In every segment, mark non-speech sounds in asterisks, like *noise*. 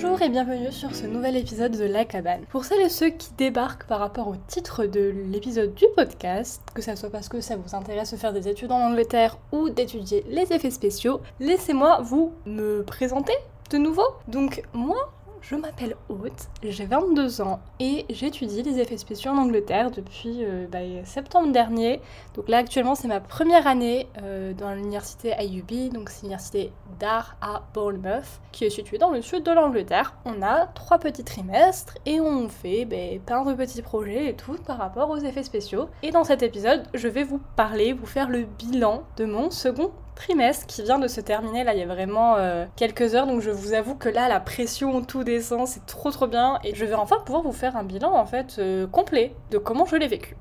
Bonjour et bienvenue sur ce nouvel épisode de La Cabane. Pour celles et ceux qui débarquent par rapport au titre de l'épisode du podcast, que ça soit parce que ça vous intéresse de faire des études en Angleterre ou d'étudier les effets spéciaux, laissez-moi vous me présenter de nouveau. Donc moi, je m'appelle Haute, j'ai 22 ans et j'étudie les effets spéciaux en Angleterre depuis euh, bah, septembre dernier. Donc là actuellement c'est ma première année euh, dans l'université IUB, donc c'est l'université d'art à Bournemouth, qui est située dans le sud de l'Angleterre. On a trois petits trimestres et on fait bah, plein de petits projets et tout par rapport aux effets spéciaux. Et dans cet épisode, je vais vous parler, vous faire le bilan de mon second trimestre qui vient de se terminer. Là, il y a vraiment euh, quelques heures, donc je vous avoue que là, la pression, tout descend, c'est trop trop bien. Et je vais enfin pouvoir vous faire un bilan en fait euh, complet de comment je l'ai vécu.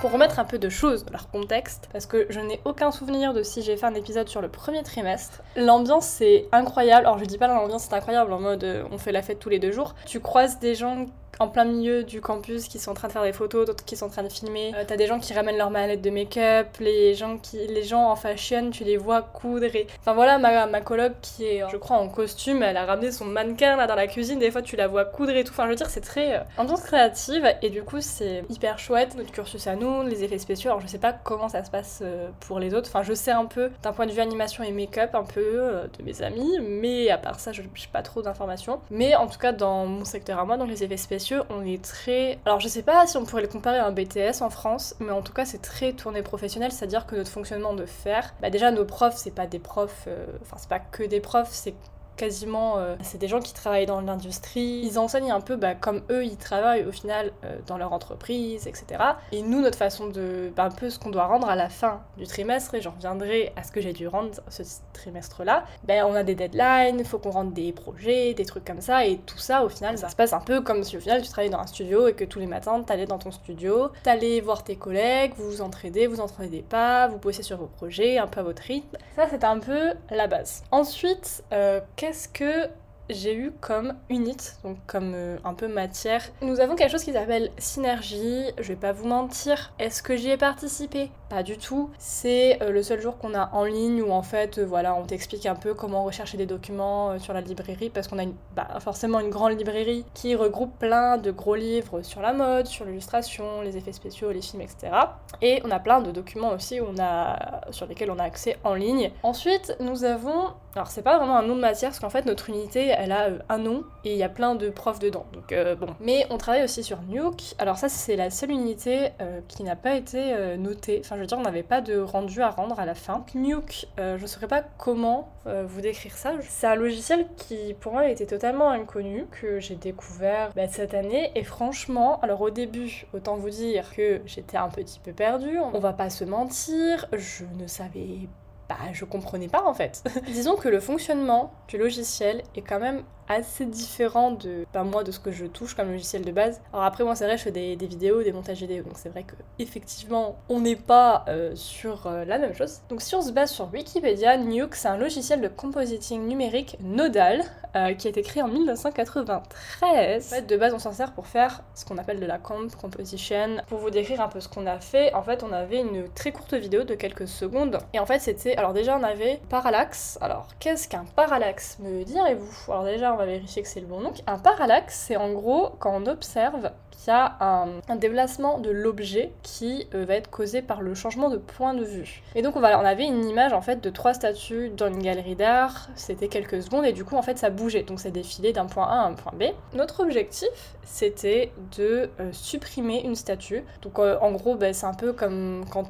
Pour remettre un peu de choses dans leur contexte, parce que je n'ai aucun souvenir de si j'ai fait un épisode sur le premier trimestre, l'ambiance c'est incroyable. Alors je dis pas l'ambiance c'est incroyable en mode euh, on fait la fête tous les deux jours. Tu croises des gens en plein milieu du campus qui sont en train de faire des photos, d'autres qui sont en train de filmer. Euh, t'as des gens qui ramènent leur mallette de make-up, les gens qui, les gens en fashion, tu les vois coudre. Enfin voilà, ma, ma coloc qui est, je crois, en costume, elle a ramené son mannequin là dans la cuisine. Des fois, tu la vois coudre et tout. Enfin, je veux dire, c'est très euh, ambiance créative et du coup, c'est hyper chouette. Notre cursus à nous, les effets spéciaux. Alors, je sais pas comment ça se passe euh, pour les autres. Enfin, je sais un peu d'un point de vue animation et make-up, un peu de mes amis, mais à part ça, je n'ai pas trop d'informations. Mais en tout cas, dans mon secteur à moi, dans les effets spéciaux, on est très. Alors je sais pas si on pourrait le comparer à un BTS en France, mais en tout cas c'est très tourné professionnel, c'est-à-dire que notre fonctionnement de faire, bah déjà nos profs c'est pas des profs, euh, enfin c'est pas que des profs, c'est quasiment, euh, c'est des gens qui travaillent dans l'industrie. Ils enseignent un peu bah, comme eux, ils travaillent au final euh, dans leur entreprise, etc. Et nous, notre façon de, bah, un peu ce qu'on doit rendre à la fin du trimestre, et j'en reviendrai à ce que j'ai dû rendre ce trimestre-là, ben on a des deadlines, il faut qu'on rende des projets, des trucs comme ça, et tout ça, au final, ça se passe un peu comme si au final tu travaillais dans un studio et que tous les matins, t'allais dans ton studio, t'allais voir tes collègues, vous vous entraidez, vous entraidez pas, vous bossez sur vos projets, un peu à votre rythme. Ça, c'est un peu la base. Ensuite, euh, qu'est-ce que j'ai eu comme unit, donc comme euh, un peu matière. Nous avons quelque chose qui s'appelle synergie, je vais pas vous mentir. Est-ce que j'y ai participé? Pas du tout. C'est euh, le seul jour qu'on a en ligne où en fait, euh, voilà, on t'explique un peu comment rechercher des documents sur la librairie parce qu'on a bah, forcément une grande librairie qui regroupe plein de gros livres sur la mode, sur l'illustration, les effets spéciaux, les films, etc. Et on a plein de documents aussi on a, sur lesquels on a accès en ligne. Ensuite, nous avons alors c'est pas vraiment un nom de matière parce qu'en fait notre unité elle a euh, un nom et il y a plein de profs dedans. Donc euh, bon. Mais on travaille aussi sur Nuke. Alors ça c'est la seule unité euh, qui n'a pas été notée. Enfin je veux dire on n'avait pas de rendu à rendre à la fin. Nuke, je ne saurais pas comment vous décrire ça. C'est un logiciel qui pour moi était totalement inconnu que j'ai découvert bah, cette année et franchement alors au début autant vous dire que j'étais un petit peu perdue. On va pas se mentir, je ne savais pas bah, je comprenais pas en fait. *laughs* Disons que le fonctionnement du logiciel est quand même assez différent de bah, moi de ce que je touche comme logiciel de base. Alors après moi c'est vrai je fais des, vidéos, des montages vidéo donc c'est vrai que effectivement on n'est pas euh, sur euh, la même chose. Donc si on se base sur Wikipédia, Nuke c'est un logiciel de compositing numérique nodal euh, qui a été créé en 1993. En fait de base on s'en sert pour faire ce qu'on appelle de la comp composition. Pour vous décrire un peu ce qu'on a fait, en fait on avait une très courte vidéo de quelques secondes et en fait c'était alors déjà on avait parallaxe. Alors qu'est-ce qu'un parallaxe me direz-vous? Alors déjà on va vérifier que c'est le bon nom. Un parallaxe, c'est en gros quand on observe qu'il y a un, déplacement de l'objet qui euh, va être causé par le changement de point de vue. Et donc on, va, avait une image en fait de trois statues dans une galerie d'art, c'était quelques secondes et du coup en fait ça bougeait, donc ça défilait d'un point A à un point B. Notre objectif c'était de euh, supprimer une statue. Donc euh, en gros bah, c'est un peu comme quand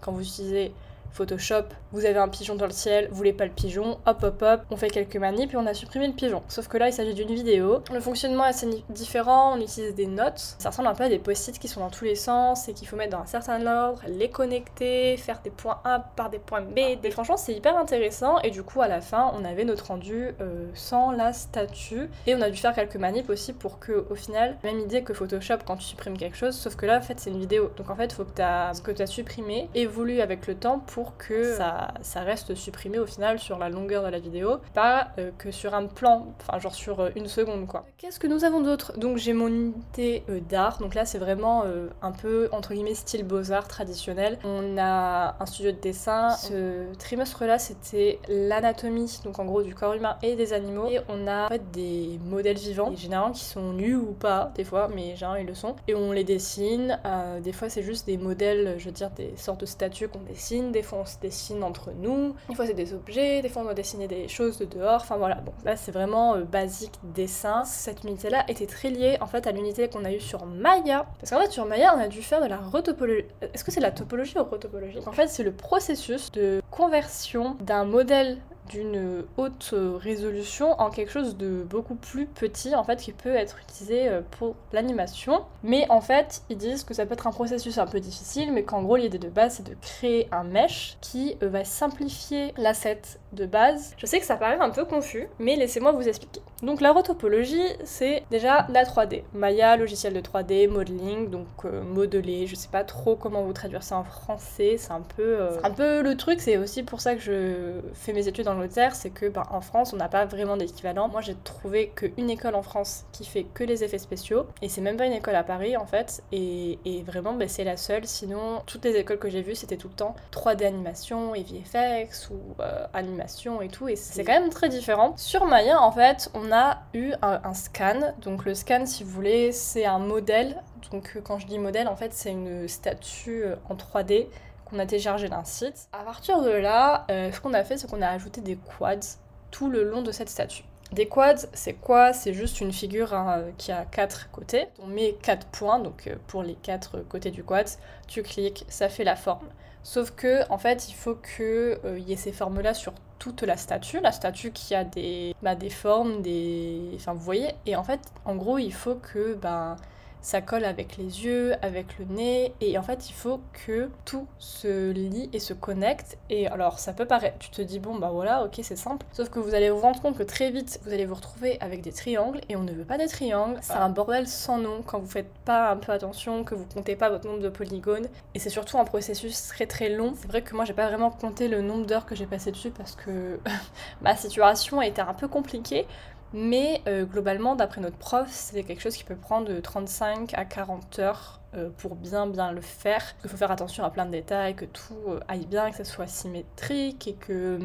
quand vous utilisez Photoshop, vous avez un pigeon dans le ciel, vous voulez pas le pigeon, hop hop hop, on fait quelques manips et on a supprimé le pigeon. Sauf que là il s'agit d'une vidéo. Le fonctionnement est assez différent, on utilise des notes. Ça ressemble un peu à des post-it qui sont dans tous les sens et qu'il faut mettre dans un certain ordre, les connecter, faire des points A par des points B. Et franchement c'est hyper intéressant et du coup à la fin on avait notre rendu euh, sans la statue et on a dû faire quelques manips aussi pour que au final, même idée que Photoshop quand tu supprimes quelque chose, sauf que là en fait c'est une vidéo. Donc en fait faut que ce que tu as supprimé évolue avec le temps pour que ça ça reste supprimé au final sur la longueur de la vidéo, pas euh, que sur un plan, enfin genre sur euh, une seconde quoi. Qu'est-ce que nous avons d'autre? Donc j'ai mon unité d'art, donc là c'est vraiment un peu entre guillemets style beaux-arts traditionnel. On a un studio de dessin. Ce trimestre-là c'était l'anatomie, donc en gros du corps humain et des animaux. Et on a des modèles vivants, généralement qui sont nus ou pas des fois, mais généralement ils le sont. Et on les dessine. des fois c'est juste des modèles, je veux dire des sortes de statues qu'on dessine. Des fois on se dessine entre nous. Des fois c'est des objets. Des fois on doit dessiner des choses de dehors. Enfin voilà. Bon là c'est vraiment basique dessin. Cette unité-là était très liée en fait à l'unité qu'on a eue sur Maya. Parce qu'en fait sur Maya on a dû faire de la retopologie. Est-ce que c'est la topologie ou retopologie En fait c'est le processus de conversion d'un modèle d'une haute résolution en quelque chose de beaucoup plus petit en fait qui peut être utilisé euh, pour l'animation. Mais en fait ils disent que ça peut être un processus un peu difficile mais qu'en gros l'idée de base c'est de créer un mesh qui euh, va simplifier l'asset de base. Je sais que ça paraît un peu confus mais laissez-moi vous expliquer. Donc la retopologie c'est déjà la 3D Maya logiciel de 3D modeling donc euh, modeler. Je sais pas trop comment vous traduire ça en français. C'est un peu un peu le truc. C'est aussi pour ça que je fais mes études en c'est que ben, en France, on n'a pas vraiment d'équivalent. Moi, j'ai trouvé qu'une école en France qui fait que les effets spéciaux, et c'est même pas une école à Paris en fait, et, vraiment, ben, c'est la seule. Sinon, toutes les écoles que j'ai vues, c'était tout le temps 3D animation et VFX ou euh, animation et tout, et c'est quand même très différent. Sur Maya, en fait, on a eu un, un scan. Donc, le scan, si vous voulez, c'est un modèle. Donc, quand je dis modèle, en fait, c'est une statue euh, en 3D qu'on a téléchargé d'un site. À partir de là, euh, ce qu'on a fait, c'est qu'on a ajouté des quads tout le long de cette statue. Des quads, c'est quoi? C'est juste une figure hein, qui a quatre côtés. On met quatre points, donc euh, pour les quatre côtés du quad, tu cliques, ça fait la forme. Sauf que, en fait, il faut qu'il euh, y ait ces formes-là sur toute la statue, la statue qui a des, bah, des formes, des... Enfin, vous voyez Et en fait, en gros, il faut que... Ben, ça colle avec les yeux, avec le nez, et en fait il faut que tout se lie et se connecte. Et alors ça peut paraître, tu te dis bon bah voilà, ok c'est simple, sauf que vous allez vous rendre compte que très vite vous allez vous retrouver avec des triangles, et on ne veut pas des triangles, c'est un bordel sans nom quand vous faites pas un peu attention, que vous comptez pas votre nombre de polygones, et c'est surtout un processus très très long. C'est vrai que moi j'ai pas vraiment compté le nombre d'heures que j'ai passé dessus parce que *laughs* ma situation a été un peu compliquée, mais euh, globalement, d'après notre prof, c'est quelque chose qui peut prendre de 35 à 40 heures euh, pour bien bien le faire. Il faut faire attention à plein de détails, que tout euh, aille bien, que ça soit symétrique et que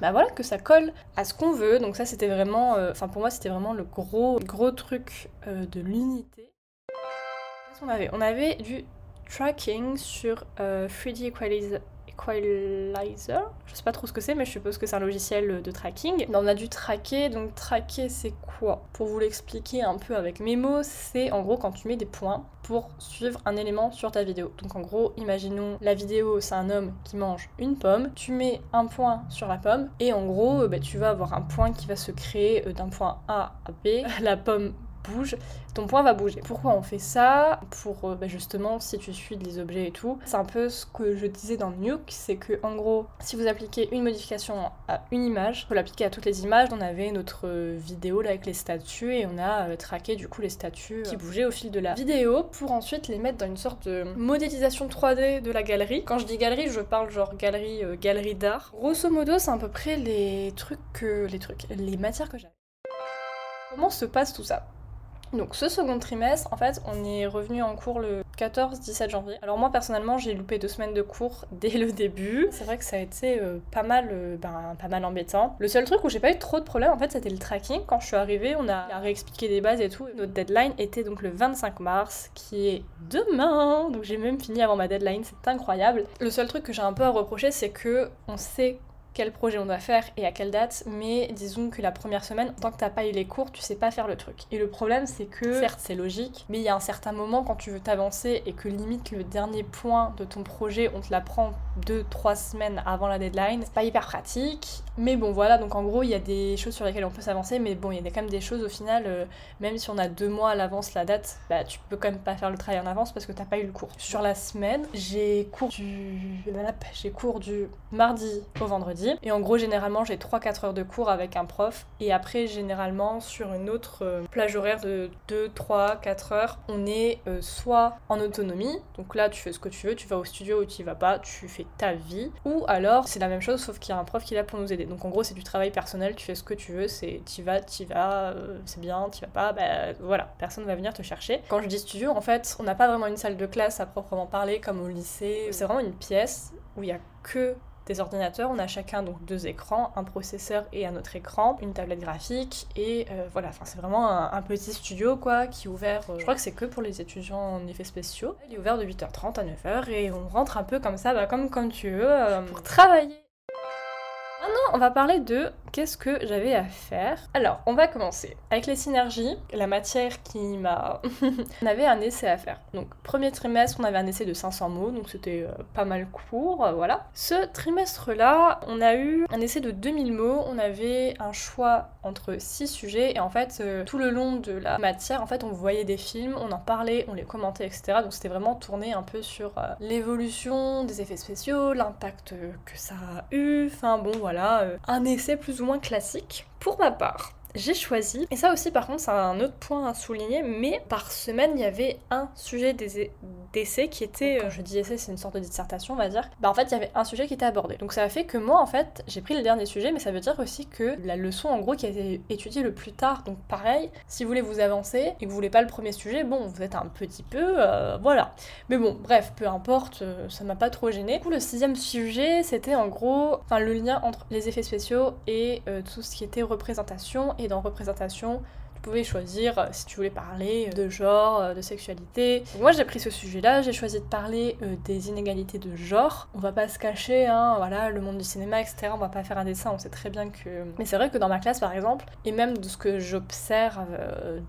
bah voilà, que ça colle à ce qu'on veut. Donc ça, c'était vraiment, enfin pour moi, c'était vraiment le gros gros truc de l'unité. Qu'est-ce qu'on avait? On avait du tracking sur 3D Equalizer Equalizer. Je sais pas trop ce que c'est, mais je suppose que c'est un logiciel de tracking. On a dû traquer, donc traquer c'est quoi? Pour vous l'expliquer un peu avec mes mots, c'est en gros quand tu mets des points pour suivre un élément sur ta vidéo. Donc en gros, imaginons la vidéo, c'est un homme qui mange une pomme, tu mets un point sur la pomme et en gros, bah, tu vas avoir un point qui va se créer euh, d'un point A à B. *laughs* La pomme bouge, ton point va bouger. Pourquoi on fait ça Pour euh, bah, justement, si tu suis les objets et tout. C'est un peu ce que je disais dans Nuke, c'est que en gros, si vous appliquez une modification à une image, vous l'appliquer à toutes les images. On avait notre vidéo là avec les statues et on a euh, traqué du coup les statues qui bougeaient au fil de la vidéo pour ensuite les mettre dans une sorte de modélisation 3D de la galerie. Quand je dis galerie, je parle genre galerie, euh, galerie d'art. Grosso modo, c'est à peu près les trucs que les trucs, les matières que j'avais. Comment se passe tout ça? Donc ce second trimestre, en fait, on est revenu en cours le 14-17 janvier. Alors moi personnellement, j'ai loupé deux semaines de cours *laughs* dès le début. C'est vrai que ça a été euh, pas mal, euh, ben, pas mal embêtant. Le seul truc où j'ai pas eu trop de problèmes, en fait, c'était le tracking. Quand je suis arrivée, on a, réexpliqué des bases et tout. Notre deadline était donc le 25 mars, qui est demain. Donc j'ai même fini avant ma deadline, c'est incroyable. Le seul truc que j'ai un peu à reprocher, c'est que on sait quel projet on doit faire et à quelle date, mais disons que la première semaine, tant que t'as pas eu les cours, tu sais pas faire le truc. Et le problème, c'est que, certes, c'est logique, mais il y a un certain moment quand tu veux t'avancer et que limite le dernier point de ton projet, on te l'apprend 2-3 semaines avant la deadline, c'est pas hyper pratique. Mais bon, voilà, donc en gros, il y a des choses sur lesquelles on peut s'avancer, mais bon, il y a quand même des choses au final, euh, même si on a deux mois à l'avance la date, bah tu peux quand même pas faire le travail en avance parce que t'as pas eu le cours. Sur la semaine, j'ai cours du. J'ai cours du mardi au vendredi Et en gros, généralement, j'ai 3-4 heures de cours avec un prof. Et après, généralement, sur une autre euh, plage horaire de 2, 3, 4 heures, on est euh, soit en autonomie, donc là, tu fais ce que tu veux, tu vas au studio ou tu y vas pas, tu fais ta vie. Ou alors, c'est la même chose, sauf qu'il y a un prof qui est là pour nous aider. Donc en gros, c'est du travail personnel, tu fais ce que tu veux, c'est tu vas, tu vas, euh, c'est bien, tu vas pas, bah voilà, personne va venir te chercher. Quand je dis studio, en fait, on n'a pas vraiment une salle de classe à proprement parler comme au lycée. C'est vraiment une pièce où il y a que des ordinateurs, on a chacun donc deux écrans, un processeur et un autre écran, une tablette graphique et euh, voilà, enfin c'est vraiment un, petit studio quoi qui est ouvert, euh, je crois que c'est que pour les étudiants en effets spéciaux. Il est ouvert de 8h30 à 9h et on rentre un peu comme ça, bah, comme quand tu veux, euh, pour travailler. Maintenant, on va parler de qu'est-ce que j'avais à faire. Alors, on va commencer avec les synergies, la matière qui m'a... *laughs* on avait un essai à faire. Donc, premier trimestre, on avait un essai de 500 mots, donc c'était euh, pas mal court, euh, voilà. Ce trimestre-là, on a eu un essai de 2000 mots, on avait un choix entre 6 sujets, et en fait, euh, tout le long de la matière, en fait, on voyait des films, on en parlait, on les commentait, etc. Donc, c'était vraiment tourné un peu sur l'évolution des effets spéciaux, l'impact que ça a eu, enfin bon, voilà euh, un essai plus ou moins classique. Pour ma part, j'ai choisi, et ça aussi par contre c'est un autre point à souligner, mais par semaine il y avait un sujet d'essai qui était, quand je dis essai c'est une sorte de dissertation on va dire, bah en fait il y avait un sujet qui était abordé. Donc ça a fait que moi en fait j'ai pris le dernier sujet, mais ça veut dire aussi que la leçon en gros qui a été étudiée le plus tard, donc pareil, si vous voulez vous avancer et que vous voulez pas le premier sujet, bon vous êtes un petit peu, euh, voilà. Mais bon bref, peu importe, euh, ça m'a pas trop gêné. Du coup le sixième sujet c'était en gros, enfin le lien entre les effets spéciaux et euh, tout ce qui était représentation dans représentation, tu pouvais choisir euh, si tu voulais parler de genre, euh, de sexualité. moi j'ai pris ce sujet-là, j'ai choisi de parler euh, des inégalités de genre. On va pas se cacher, hein, voilà, le monde du cinéma, etc. On va pas faire un dessin, on sait très bien que. Mais c'est vrai que dans ma classe par exemple, et même de ce que j'observe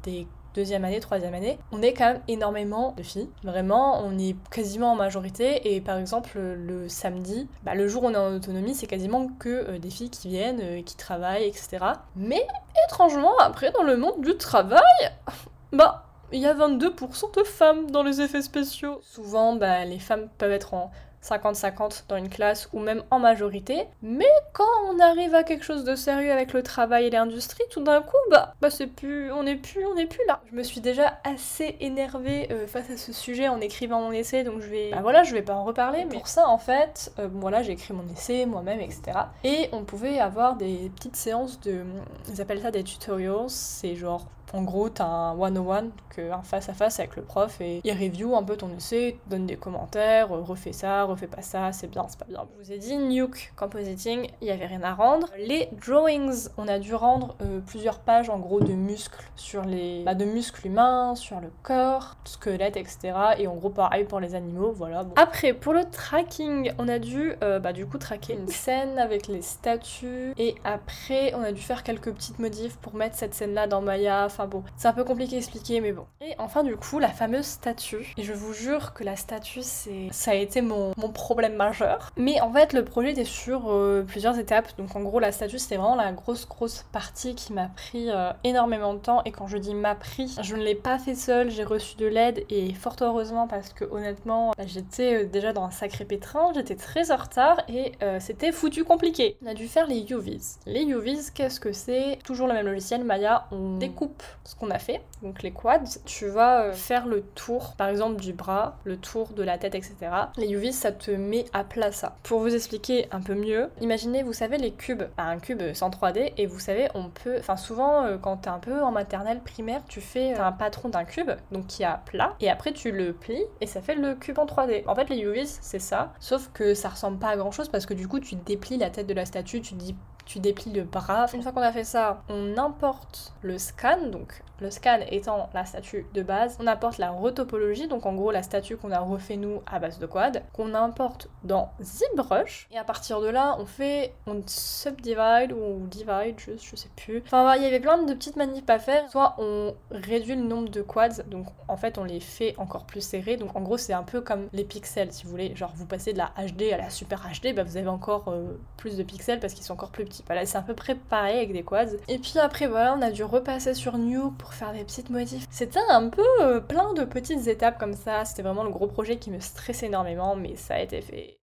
des deuxième année, troisième année, on est quand même énormément de filles. Vraiment, on est quasiment en majorité. Et par exemple, le samedi, bah, le jour où on est en autonomie, c'est quasiment que euh, des filles qui viennent, euh, qui travaillent, etc. Mais étrangement, après, dans le monde du travail, *laughs* bah, il y a 22% de femmes dans les effets spéciaux. Souvent, bah, les femmes peuvent être en 50-50 dans une classe ou même en majorité. Mais quand on arrive à quelque chose de sérieux avec le travail et l'industrie, tout d'un coup, bah, bah c'est plus, on n'est plus, on n'est plus là. Je me suis déjà assez énervée euh, face à ce sujet en écrivant mon essai, donc je vais, bah voilà, je vais pas en reparler. Mais pour ça, en fait, euh, voilà, j'ai écrit mon essai moi-même, etc. Et on pouvait avoir des petites séances de, ils appellent ça des tutorials, c'est genre en gros, t'as un one-on-one, un face-à-face avec le prof, et il review un peu ton essai, donne des commentaires, euh, refais ça, refais pas ça, c'est bien, c'est pas bien. Je vous ai dit, Nuke Compositing, il y avait rien à rendre. Les drawings, on a dû rendre euh, plusieurs pages en gros de muscles sur les. Bah, de muscles humains, sur le corps, squelette, etc. Et en gros, pareil pour les animaux, voilà. Après, pour le tracking, on a dû euh, bah, du coup traquer une scène avec les statues, et après, on a dû faire quelques petites modifs pour mettre cette scène-là dans Maya bon, c'est un peu compliqué à expliquer, mais bon. Et enfin, du coup, la fameuse statue. Et je vous jure que la statue, c'est ça a été mon, problème majeur. Mais en fait, le projet était sur euh, plusieurs étapes. Donc en gros, la statue, c'était vraiment la grosse, grosse partie qui m'a pris euh, énormément de temps. Et quand je dis m'a pris, je ne l'ai pas fait seule, j'ai reçu de l'aide. Et fort heureusement, parce que honnêtement, bah, j'étais euh, déjà dans un sacré pétrin, j'étais très en retard et c'était foutu compliqué. On a dû faire les UVs. Les UVs, qu'est-ce que c'est? Toujours le même logiciel, Maya, on découpe ce qu'on a fait, donc les quads, tu vas euh, faire le tour, par exemple du bras, le tour de la tête, etc. Les UV, ça te met à plat ça. Pour vous expliquer un peu mieux, imaginez, vous savez, les cubes, un cube sans 3D, et vous savez, on peut, enfin souvent, euh, quand t'es un peu en maternelle primaire, tu fais un patron d'un cube, donc qui a plat, et après tu le plies, et ça fait le cube en 3D. En fait, les UVs, c'est ça, sauf que ça ressemble pas à grand chose, parce que du coup, tu déplies la tête de la statue, tu dis tu déplies le bras. Une fois qu'on a fait ça, on importe le scan, donc le scan étant la statue de base, on apporte la retopologie, donc en gros la statue qu'on a refait nous à base de quad, qu'on importe dans ZBrush, et à partir de là, on fait, on subdivide ou divide, je, je sais plus. Enfin, il y avait plein de petites manips à faire. Soit on réduit le nombre de quads, donc en fait on les fait encore plus serrés, donc en gros c'est un peu comme les pixels si vous voulez, genre vous passez de la HD à la super HD, bah vous avez encore euh, plus de pixels parce qu'ils sont encore plus petits. C'est à peu près pareil avec des quads. Et puis après voilà, on a dû repasser sur New pour faire des petites modifs. C'était un peu euh, plein de petites étapes comme ça. C'était vraiment le gros projet qui me stressait énormément, mais ça a été fait.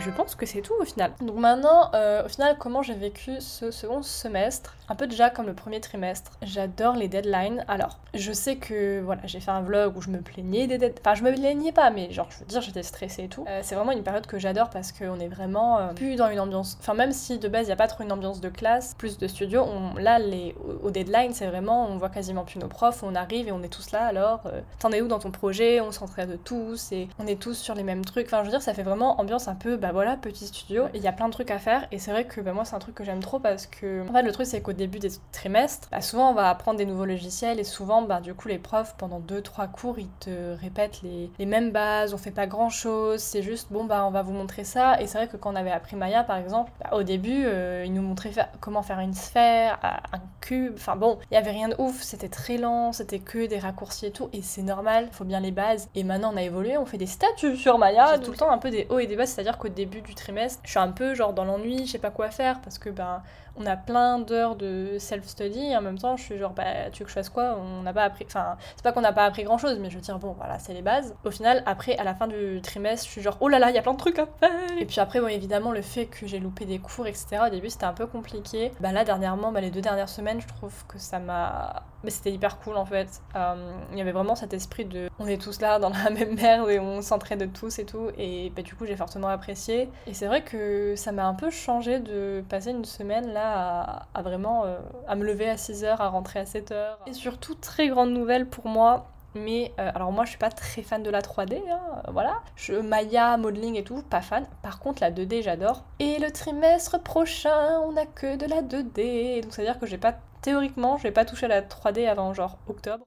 Je pense que c'est tout au final. Donc maintenant, euh, au final, comment j'ai vécu ce second semestre? Un peu déjà comme le premier trimestre. J'adore les deadlines. Alors, je sais que voilà, j'ai fait un vlog où je me plaignais des deadlines. Enfin, je me plaignais pas, mais genre, je veux dire, j'étais stressée et tout. Euh, c'est vraiment une période que j'adore parce qu'on est vraiment euh, plus dans une ambiance. Enfin, même si de base, il n'y a pas trop une ambiance de classe, plus de studio, là, les... au deadline, c'est vraiment, on voit quasiment plus nos profs, on arrive et on est tous là. Alors, t'en es où dans ton projet? On s'entraide tous et on est tous sur les mêmes trucs. Enfin, je veux dire, ça fait vraiment ambiance un peu bah voilà, petit studio, il y a plein de trucs à faire et c'est vrai que bah, moi c'est un truc que j'aime trop parce que en fait le truc c'est qu'au début des trimestres, bah, souvent on va apprendre des nouveaux logiciels et souvent bah du coup les profs pendant 2-3 cours ils te répètent les, les, mêmes bases, on fait pas grand chose, c'est juste bon bah on va vous montrer ça et c'est vrai que quand on avait appris Maya par exemple, bah, au début euh, ils nous montraient comment faire une sphère, un cube, enfin bon, il y avait rien de ouf, c'était très lent, c'était que des raccourcis et tout et c'est normal, il faut bien les bases et maintenant on a évolué, on fait des statuts sur Maya, tout le temps un peu des hauts et des bas, c'est-à-dire qu'au début du trimestre, je suis un peu genre dans l'ennui, je sais pas quoi faire parce que ben on a plein d'heures de self-study et en même temps je suis genre bah tu veux que je fasse quoi? On n'a pas appris, enfin c'est pas qu'on n'a pas appris grand chose mais je veux dire bon voilà c'est les bases. Au final après à la fin du trimestre je suis genre oh là là il y a plein de trucs à faire et puis après bon évidemment le fait que j'ai loupé des cours etc au début c'était un peu compliqué. Bah là dernièrement bah, les deux dernières semaines je trouve que ça m'a mais c'était hyper cool en fait. Euh, il y avait vraiment cet esprit de on est tous là dans la même merde et on s'entraide tous et tout. Et bah, du coup, j'ai fortement apprécié. Et c'est vrai que ça m'a un peu changé de passer une semaine là à, vraiment euh, à me lever à 6h, à rentrer à 7h. Et surtout, très grande nouvelle pour moi, mais euh, alors moi je suis pas très fan de la 3D, hein, voilà. Je, Maya, modeling et tout, pas fan. Par contre la 2D j'adore. Et le trimestre prochain on a que de la 2D, donc c'est à dire que j'ai pas théoriquement, je vais pas toucher à la 3D avant genre octobre.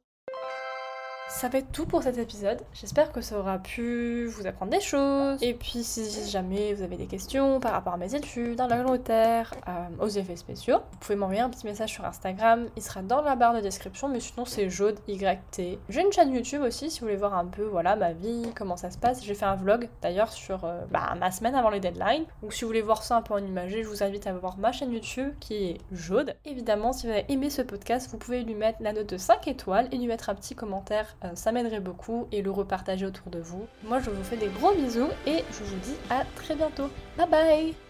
Ça être tout pour cet épisode. J'espère que ça aura pu vous apprendre des choses. Et puis si jamais vous avez des questions par rapport à mes études, dans l'Angleterre, euh, aux effets spéciaux, vous pouvez m'envoyer un petit message sur Instagram. Il sera dans la barre de description, mais sinon c'est Jaude YT. J'ai une chaîne YouTube aussi si vous voulez voir un peu voilà ma vie, comment ça se passe. J'ai fait un vlog d'ailleurs sur euh, bah, ma semaine avant les deadlines. Donc si vous voulez voir ça un peu en imagé, je vous invite à voir ma chaîne YouTube qui est Jaude. Évidemment, si vous avez aimé ce podcast, vous pouvez lui mettre la note de 5 étoiles et lui mettre un petit commentaire euh, ça m'aiderait beaucoup et le repartager autour de vous. Moi je vous fais des gros bisous et je vous dis à très bientôt. Bye bye